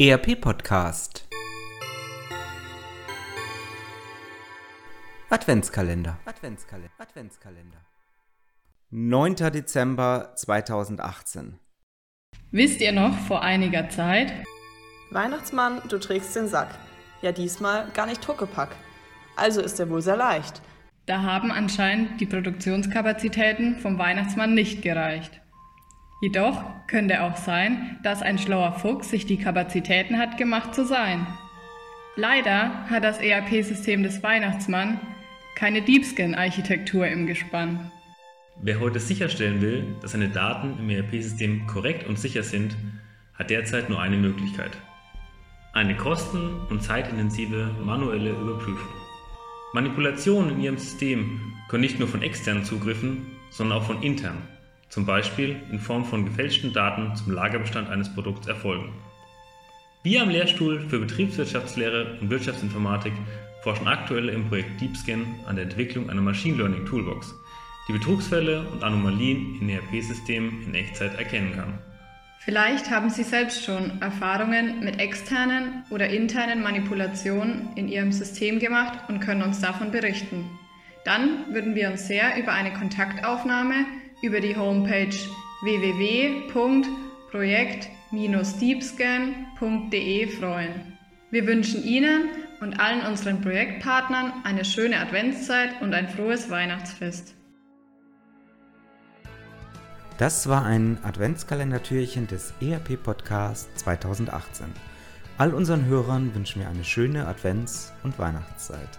ERP Podcast Adventskalender Adventskalender Adventskalender 9. Dezember 2018 Wisst ihr noch vor einiger Zeit? Weihnachtsmann, du trägst den Sack. Ja, diesmal gar nicht Huckepack. Also ist er wohl sehr leicht. Da haben anscheinend die Produktionskapazitäten vom Weihnachtsmann nicht gereicht. Jedoch könnte auch sein, dass ein schlauer Fuchs sich die Kapazitäten hat gemacht zu sein. Leider hat das ERP-System des Weihnachtsmann keine Deepscan-Architektur im Gespann. Wer heute sicherstellen will, dass seine Daten im ERP-System korrekt und sicher sind, hat derzeit nur eine Möglichkeit. Eine kosten- und zeitintensive manuelle Überprüfung. Manipulationen in Ihrem System können nicht nur von externen Zugriffen, sondern auch von internen, zum Beispiel in Form von gefälschten Daten zum Lagerbestand eines Produkts erfolgen. Wir am Lehrstuhl für Betriebswirtschaftslehre und Wirtschaftsinformatik forschen aktuell im Projekt DeepScan an der Entwicklung einer Machine Learning Toolbox, die Betrugsfälle und Anomalien in ERP-Systemen in Echtzeit erkennen kann. Vielleicht haben Sie selbst schon Erfahrungen mit externen oder internen Manipulationen in Ihrem System gemacht und können uns davon berichten. Dann würden wir uns sehr über eine Kontaktaufnahme über die Homepage www.projekt-deepscan.de freuen. Wir wünschen Ihnen und allen unseren Projektpartnern eine schöne Adventszeit und ein frohes Weihnachtsfest. Das war ein Adventskalendertürchen des ERP Podcast 2018. All unseren Hörern wünschen wir eine schöne Advents- und Weihnachtszeit.